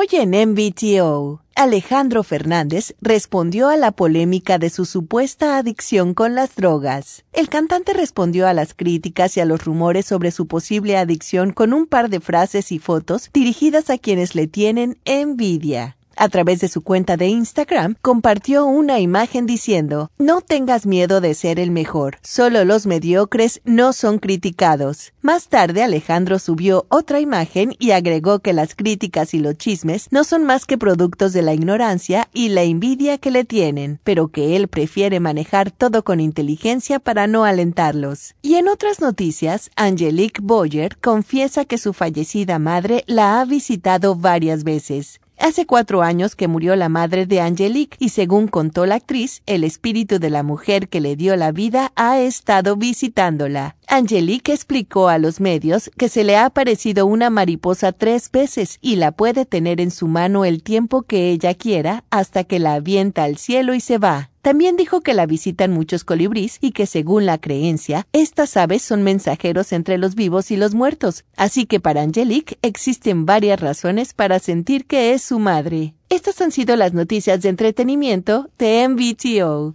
Hoy en MBTO, Alejandro Fernández respondió a la polémica de su supuesta adicción con las drogas. El cantante respondió a las críticas y a los rumores sobre su posible adicción con un par de frases y fotos dirigidas a quienes le tienen envidia a través de su cuenta de Instagram, compartió una imagen diciendo, No tengas miedo de ser el mejor, solo los mediocres no son criticados. Más tarde Alejandro subió otra imagen y agregó que las críticas y los chismes no son más que productos de la ignorancia y la envidia que le tienen, pero que él prefiere manejar todo con inteligencia para no alentarlos. Y en otras noticias, Angelique Boyer confiesa que su fallecida madre la ha visitado varias veces. Hace cuatro años que murió la madre de Angelique y según contó la actriz, el espíritu de la mujer que le dio la vida ha estado visitándola. Angelique explicó a los medios que se le ha aparecido una mariposa tres veces y la puede tener en su mano el tiempo que ella quiera hasta que la avienta al cielo y se va. También dijo que la visitan muchos colibrís y que según la creencia, estas aves son mensajeros entre los vivos y los muertos, así que para Angelique existen varias razones para sentir que es su madre. Estas han sido las noticias de entretenimiento de MVTO.